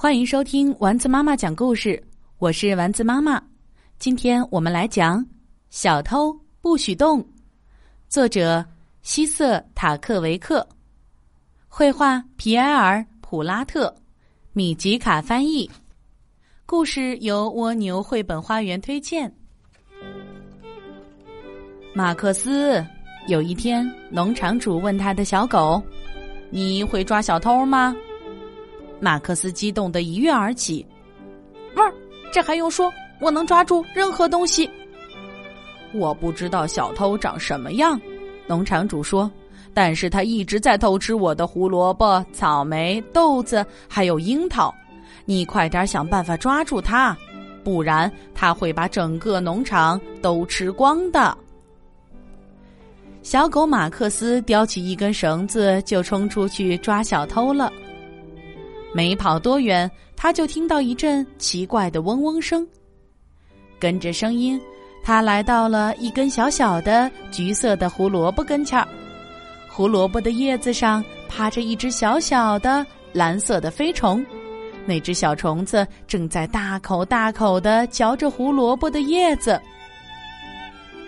欢迎收听丸子妈妈讲故事，我是丸子妈妈。今天我们来讲《小偷不许动》，作者希瑟塔克维克，绘画皮埃尔普拉特，米吉卡翻译。故事由蜗牛绘本花园推荐。马克思有一天，农场主问他的小狗：“你会抓小偷吗？”马克思激动的一跃而起，汪！这还用说？我能抓住任何东西。我不知道小偷长什么样，农场主说，但是他一直在偷吃我的胡萝卜、草莓、豆子，还有樱桃。你快点想办法抓住他，不然他会把整个农场都吃光的。小狗马克思叼起一根绳子，就冲出去抓小偷了。没跑多远，他就听到一阵奇怪的嗡嗡声。跟着声音，他来到了一根小小的橘色的胡萝卜跟前儿。胡萝卜的叶子上趴着一只小小的蓝色的飞虫，那只小虫子正在大口大口的嚼着胡萝卜的叶子。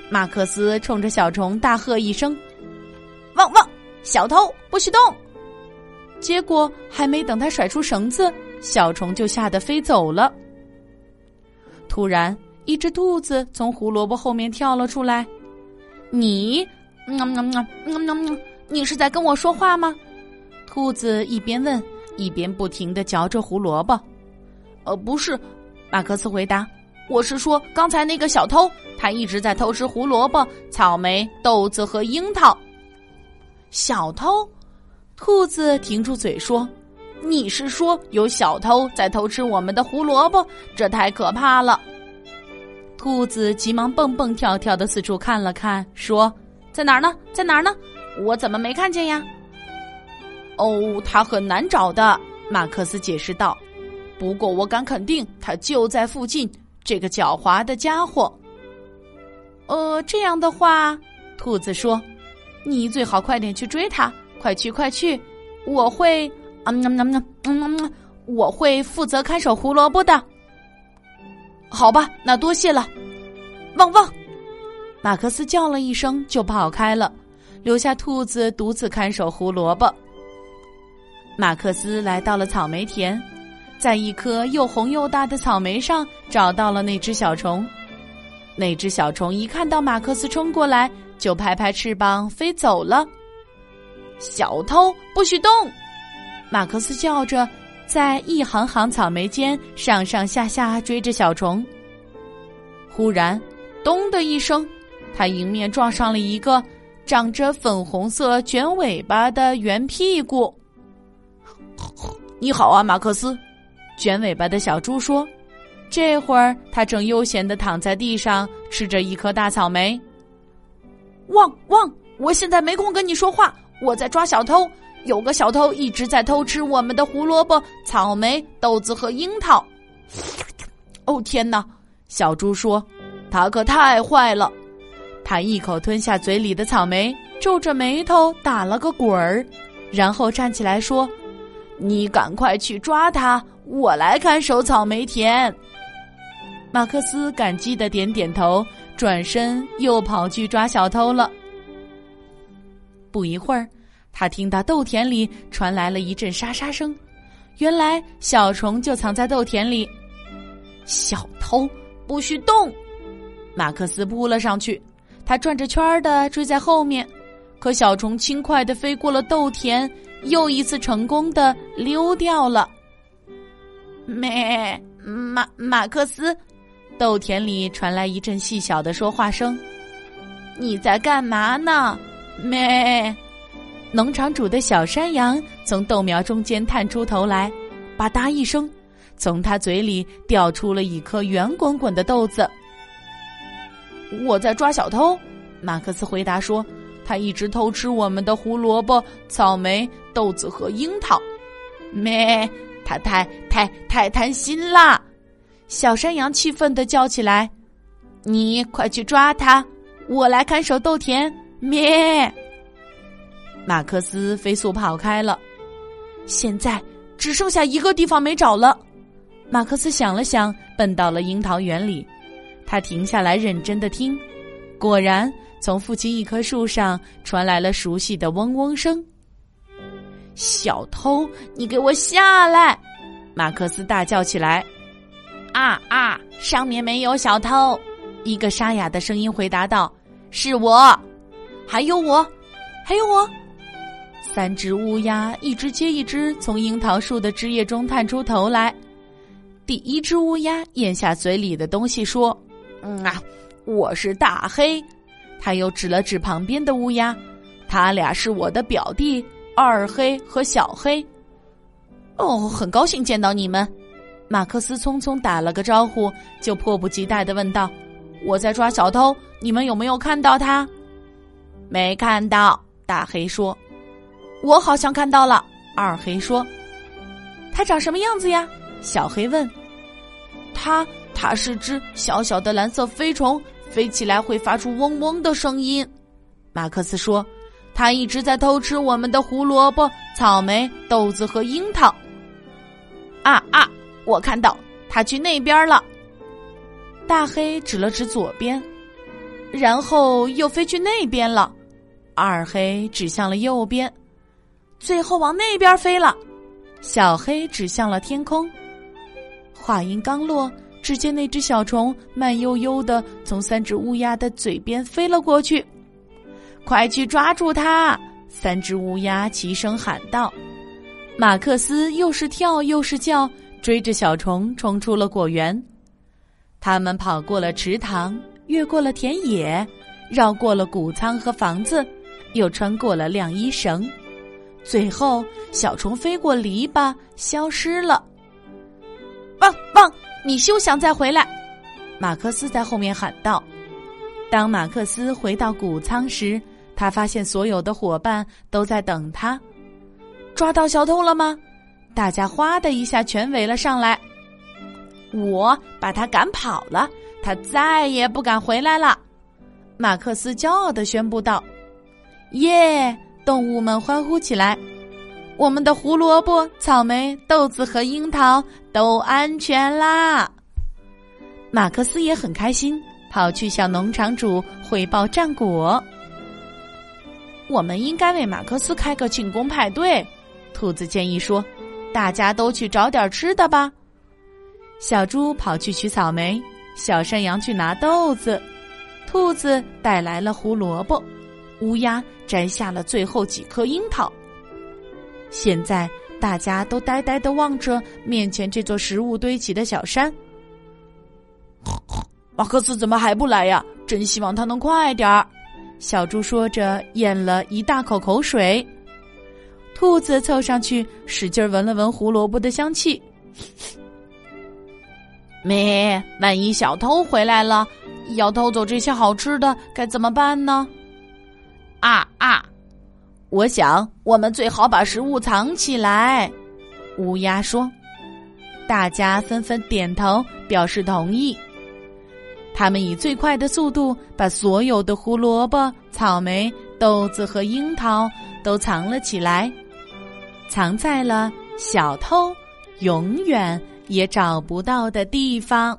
马克思冲着小虫大喝一声：“汪汪！小偷不许动！”结果还没等他甩出绳子，小虫就吓得飞走了。突然，一只兔子从胡萝卜后面跳了出来。“你，嗯嗯嗯嗯嗯嗯，你是在跟我说话吗？”兔子一边问，一边不停的嚼着胡萝卜。“呃，不是。”马克思回答，“我是说刚才那个小偷，他一直在偷吃胡萝卜、草莓、豆子和樱桃。”小偷。兔子停住嘴说：“你是说有小偷在偷吃我们的胡萝卜？这太可怕了！”兔子急忙蹦蹦跳跳的四处看了看，说：“在哪儿呢？在哪儿呢？我怎么没看见呀？”哦，他很难找的，马克思解释道。不过我敢肯定，他就在附近。这个狡猾的家伙。呃，这样的话，兔子说：“你最好快点去追他。”快去快去！我会，嗯嗯嗯嗯嗯，我会负责看守胡萝卜的。好吧，那多谢了。汪汪！马克思叫了一声就跑开了，留下兔子独自看守胡萝卜。马克思来到了草莓田，在一颗又红又大的草莓上找到了那只小虫。那只小虫一看到马克思冲过来，就拍拍翅膀飞走了。小偷不许动！马克思叫着，在一行行草莓间上上下下追着小虫。忽然，咚的一声，他迎面撞上了一个长着粉红色卷尾巴的圆屁股。你好啊，马克思！卷尾巴的小猪说：“这会儿，他正悠闲的躺在地上吃着一颗大草莓。”汪汪！我现在没空跟你说话。我在抓小偷，有个小偷一直在偷吃我们的胡萝卜、草莓、豆子和樱桃。哦天哪！小猪说：“他可太坏了。”他一口吞下嘴里的草莓，皱着眉头打了个滚儿，然后站起来说：“你赶快去抓他，我来看守草莓田。”马克思感激的点点头，转身又跑去抓小偷了。不一会儿，他听到豆田里传来了一阵沙沙声，原来小虫就藏在豆田里。小偷不许动！马克思扑了上去，他转着圈儿的追在后面，可小虫轻快的飞过了豆田，又一次成功的溜掉了。咩，马马克思，豆田里传来一阵细小的说话声：“你在干嘛呢？”咩！农场主的小山羊从豆苗中间探出头来，吧嗒一声，从他嘴里掉出了一颗圆滚滚的豆子。我在抓小偷，马克思回答说：“他一直偷吃我们的胡萝卜、草莓、豆子和樱桃。”咩！他太太太贪心啦！小山羊气愤的叫起来：“你快去抓他，我来看守豆田。”咩！马克思飞速跑开了。现在只剩下一个地方没找了。马克思想了想，奔到了樱桃园里。他停下来，认真的听。果然，从附近一棵树上传来了熟悉的嗡嗡声。小偷，你给我下来！马克思大叫起来。啊啊！上面没有小偷。一个沙哑的声音回答道：“是我，还有我，还有我。”三只乌鸦一只接一只从樱桃树的枝叶中探出头来。第一只乌鸦咽下嘴里的东西，说：“嗯啊，我是大黑。”他又指了指旁边的乌鸦：“他俩是我的表弟二黑和小黑。”哦，很高兴见到你们。马克思匆匆打了个招呼，就迫不及待的问道：“我在抓小偷，你们有没有看到他？”“没看到。”大黑说。我好像看到了，二黑说：“它长什么样子呀？”小黑问。“它，它是只小小的蓝色飞虫，飞起来会发出嗡嗡的声音。”马克思说：“它一直在偷吃我们的胡萝卜、草莓、豆子和樱桃。”啊啊！我看到它去那边了。大黑指了指左边，然后又飞去那边了。二黑指向了右边。最后往那边飞了，小黑指向了天空。话音刚落，只见那只小虫慢悠悠的从三只乌鸦的嘴边飞了过去。快去抓住它！三只乌鸦齐声喊道。马克思又是跳又是叫，追着小虫冲出了果园。他们跑过了池塘，越过了田野，绕过了谷仓和房子，又穿过了晾衣绳。最后，小虫飞过篱笆，消失了。汪汪！你休想再回来！马克思在后面喊道。当马克思回到谷仓时，他发现所有的伙伴都在等他。抓到小偷了吗？大家哗的一下全围了上来。我把他赶跑了，他再也不敢回来了。马克思骄傲的宣布道：“耶！”动物们欢呼起来：“我们的胡萝卜、草莓、豆子和樱桃都安全啦！”马克思也很开心，跑去向农场主汇报战果。我们应该为马克思开个庆功派对，兔子建议说：“大家都去找点吃的吧。”小猪跑去取草莓，小山羊去拿豆子，兔子带来了胡萝卜。乌鸦摘下了最后几颗樱桃。现在大家都呆呆的望着面前这座食物堆起的小山。马克思怎么还不来呀？真希望他能快点儿。小猪说着，咽了一大口口水。兔子凑上去，使劲闻了闻胡萝卜的香气。没，万一小偷回来了，要偷走这些好吃的，该怎么办呢？啊啊！我想我们最好把食物藏起来。乌鸦说：“大家纷纷点头表示同意。”他们以最快的速度把所有的胡萝卜、草莓、豆子和樱桃都藏了起来，藏在了小偷永远也找不到的地方。